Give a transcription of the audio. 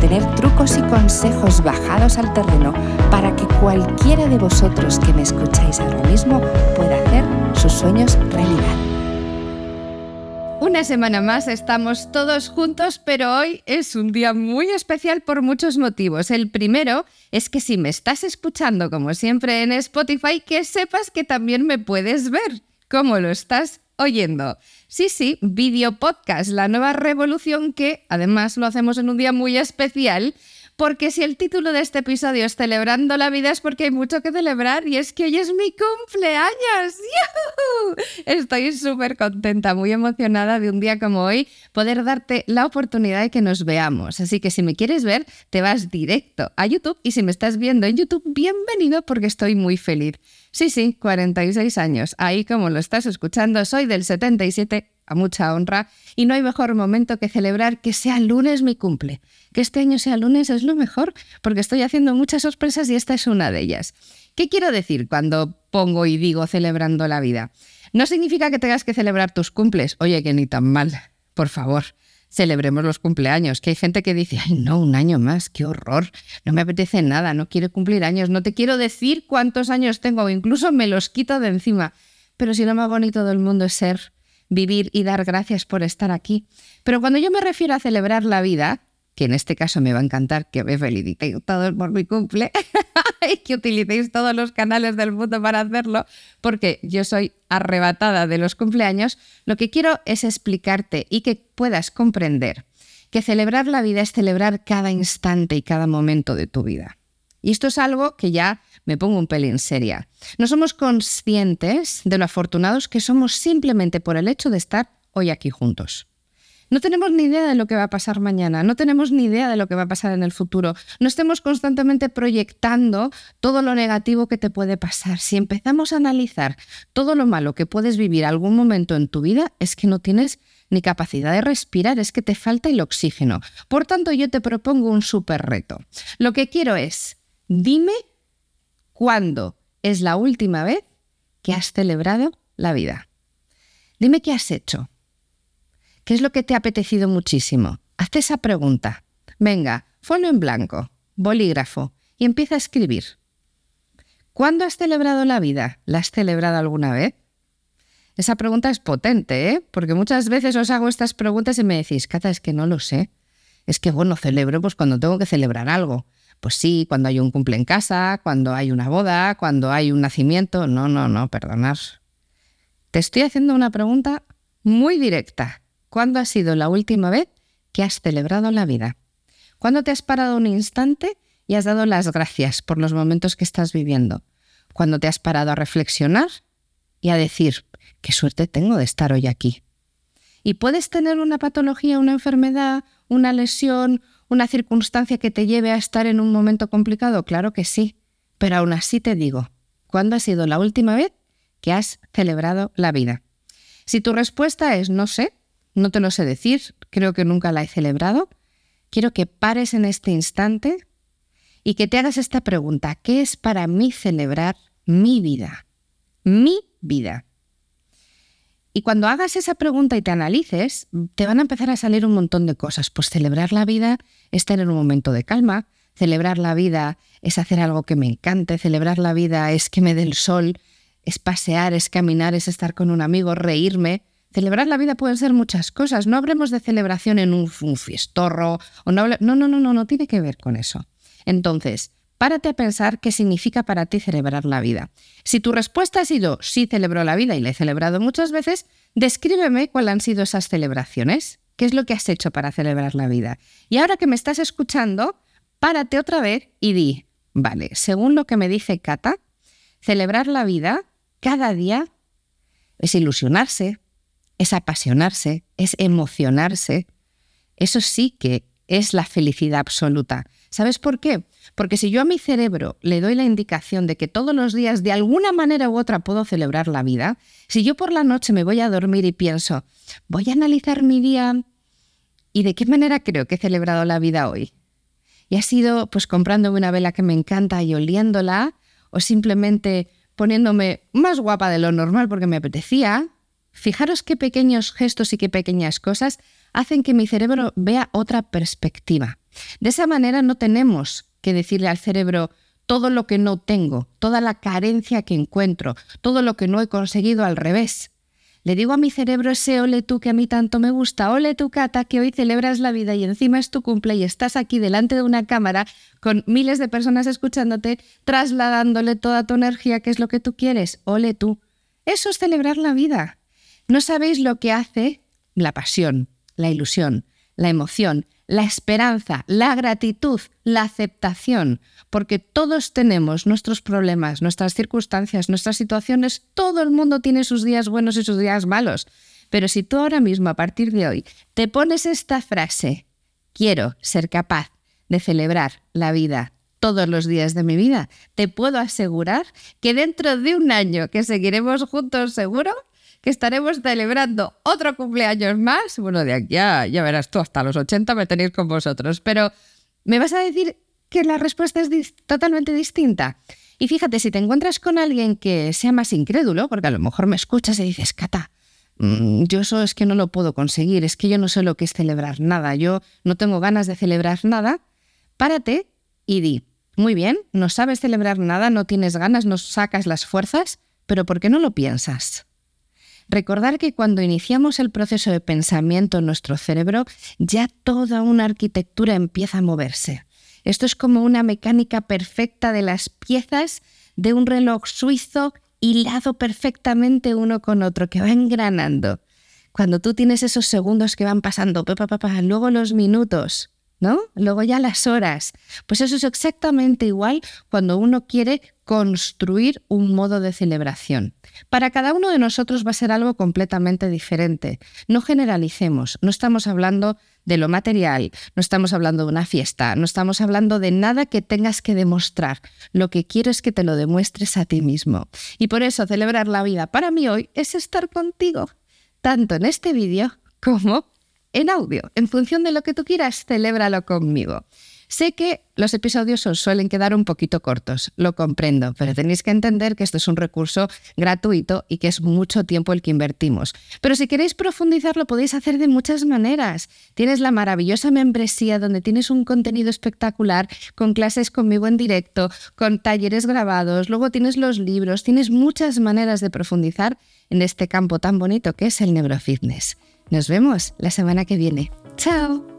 tener trucos y consejos bajados al terreno para que cualquiera de vosotros que me escucháis ahora mismo pueda hacer sus sueños realidad. Una semana más estamos todos juntos, pero hoy es un día muy especial por muchos motivos. El primero es que si me estás escuchando como siempre en Spotify, que sepas que también me puedes ver. ¿Cómo lo estás oyendo? Sí, sí, video podcast, la nueva revolución que además lo hacemos en un día muy especial porque si el título de este episodio es Celebrando la vida es porque hay mucho que celebrar y es que hoy es mi cumpleaños. Estoy súper contenta, muy emocionada de un día como hoy poder darte la oportunidad de que nos veamos. Así que si me quieres ver, te vas directo a YouTube y si me estás viendo en YouTube, bienvenido porque estoy muy feliz. Sí, sí, 46 años. Ahí como lo estás escuchando, soy del 77 a mucha honra, y no hay mejor momento que celebrar que sea lunes mi cumple. Que este año sea lunes es lo mejor, porque estoy haciendo muchas sorpresas y esta es una de ellas. ¿Qué quiero decir cuando pongo y digo celebrando la vida? No significa que tengas que celebrar tus cumples. Oye, que ni tan mal. Por favor, celebremos los cumpleaños. Que hay gente que dice, ay, no, un año más, qué horror. No me apetece nada, no quiero cumplir años, no te quiero decir cuántos años tengo o incluso me los quito de encima. Pero si lo más bonito del mundo es ser vivir y dar gracias por estar aquí. Pero cuando yo me refiero a celebrar la vida, que en este caso me va a encantar que me felicitéis todos por mi cumple y que utilicéis todos los canales del mundo para hacerlo, porque yo soy arrebatada de los cumpleaños, lo que quiero es explicarte y que puedas comprender que celebrar la vida es celebrar cada instante y cada momento de tu vida. Y esto es algo que ya me pongo un pelín seria. No somos conscientes de lo afortunados que somos simplemente por el hecho de estar hoy aquí juntos. No tenemos ni idea de lo que va a pasar mañana, no tenemos ni idea de lo que va a pasar en el futuro. No estemos constantemente proyectando todo lo negativo que te puede pasar. Si empezamos a analizar todo lo malo que puedes vivir algún momento en tu vida, es que no tienes ni capacidad de respirar, es que te falta el oxígeno. Por tanto, yo te propongo un súper reto. Lo que quiero es, dime ¿Cuándo es la última vez que has celebrado la vida? Dime qué has hecho. ¿Qué es lo que te ha apetecido muchísimo? Hazte esa pregunta. Venga, folio en blanco, bolígrafo y empieza a escribir. ¿Cuándo has celebrado la vida? ¿La has celebrado alguna vez? Esa pregunta es potente, ¿eh? Porque muchas veces os hago estas preguntas y me decís, Cata, es que no lo sé. Es que, bueno, celebro pues cuando tengo que celebrar algo. Pues sí, cuando hay un cumple en casa, cuando hay una boda, cuando hay un nacimiento. No, no, no, perdonad. Te estoy haciendo una pregunta muy directa. ¿Cuándo ha sido la última vez que has celebrado la vida? ¿Cuándo te has parado un instante y has dado las gracias por los momentos que estás viviendo? ¿Cuándo te has parado a reflexionar y a decir, qué suerte tengo de estar hoy aquí? Y puedes tener una patología, una enfermedad, una lesión, una circunstancia que te lleve a estar en un momento complicado? Claro que sí, pero aún así te digo, ¿cuándo ha sido la última vez que has celebrado la vida? Si tu respuesta es no sé, no te lo sé decir, creo que nunca la he celebrado, quiero que pares en este instante y que te hagas esta pregunta, ¿qué es para mí celebrar mi vida? Mi vida. Y cuando hagas esa pregunta y te analices, te van a empezar a salir un montón de cosas. Pues celebrar la vida es tener un momento de calma, celebrar la vida es hacer algo que me encante, celebrar la vida es que me dé el sol, es pasear, es caminar, es estar con un amigo, reírme. Celebrar la vida pueden ser muchas cosas. No hablemos de celebración en un, fiestorro. O no, no, no, no, no, no tiene que ver con eso. Entonces, párate a pensar qué significa para ti celebrar la vida. Si tu respuesta ha sido sí celebro la vida y la he celebrado muchas veces, descríbeme cuáles han sido esas celebraciones. ¿Qué es lo que has hecho para celebrar la vida? Y ahora que me estás escuchando, párate otra vez y di, vale, según lo que me dice Cata, celebrar la vida cada día es ilusionarse, es apasionarse, es emocionarse. Eso sí que es la felicidad absoluta ¿Sabes por qué? Porque si yo a mi cerebro le doy la indicación de que todos los días de alguna manera u otra puedo celebrar la vida, si yo por la noche me voy a dormir y pienso, voy a analizar mi día y de qué manera creo que he celebrado la vida hoy. Y ha sido pues comprándome una vela que me encanta y oliéndola, o simplemente poniéndome más guapa de lo normal porque me apetecía. Fijaros qué pequeños gestos y qué pequeñas cosas hacen que mi cerebro vea otra perspectiva. De esa manera no tenemos que decirle al cerebro todo lo que no tengo, toda la carencia que encuentro, todo lo que no he conseguido al revés. Le digo a mi cerebro ese ole tú que a mí tanto me gusta, ole tú Cata que hoy celebras la vida y encima es tu cumple y estás aquí delante de una cámara con miles de personas escuchándote, trasladándole toda tu energía, que es lo que tú quieres, ole tú. Eso es celebrar la vida. No sabéis lo que hace la pasión, la ilusión, la emoción, la esperanza, la gratitud, la aceptación, porque todos tenemos nuestros problemas, nuestras circunstancias, nuestras situaciones, todo el mundo tiene sus días buenos y sus días malos. Pero si tú ahora mismo, a partir de hoy, te pones esta frase, quiero ser capaz de celebrar la vida todos los días de mi vida, te puedo asegurar que dentro de un año que seguiremos juntos seguro, que estaremos celebrando otro cumpleaños más. Bueno, de aquí ya, ya verás tú, hasta los 80 me tenéis con vosotros. Pero me vas a decir que la respuesta es totalmente distinta. Y fíjate, si te encuentras con alguien que sea más incrédulo, porque a lo mejor me escuchas y dices, Cata, mm, yo eso es que no lo puedo conseguir, es que yo no sé lo que es celebrar nada, yo no tengo ganas de celebrar nada, párate y di, muy bien, no sabes celebrar nada, no tienes ganas, no sacas las fuerzas, pero ¿por qué no lo piensas? Recordar que cuando iniciamos el proceso de pensamiento en nuestro cerebro, ya toda una arquitectura empieza a moverse. Esto es como una mecánica perfecta de las piezas de un reloj suizo hilado perfectamente uno con otro, que va engranando. Cuando tú tienes esos segundos que van pasando, luego los minutos, ¿no? Luego ya las horas. Pues eso es exactamente igual cuando uno quiere construir un modo de celebración. Para cada uno de nosotros va a ser algo completamente diferente. No generalicemos, no estamos hablando de lo material, no estamos hablando de una fiesta, no estamos hablando de nada que tengas que demostrar. Lo que quiero es que te lo demuestres a ti mismo. Y por eso celebrar la vida para mí hoy es estar contigo, tanto en este vídeo como en audio. En función de lo que tú quieras, celébralo conmigo. Sé que los episodios os suelen quedar un poquito cortos, lo comprendo, pero tenéis que entender que esto es un recurso gratuito y que es mucho tiempo el que invertimos. Pero si queréis profundizar lo podéis hacer de muchas maneras. Tienes la maravillosa membresía donde tienes un contenido espectacular con clases conmigo en directo, con talleres grabados, luego tienes los libros, tienes muchas maneras de profundizar en este campo tan bonito que es el neurofitness. Nos vemos la semana que viene. ¡Chao!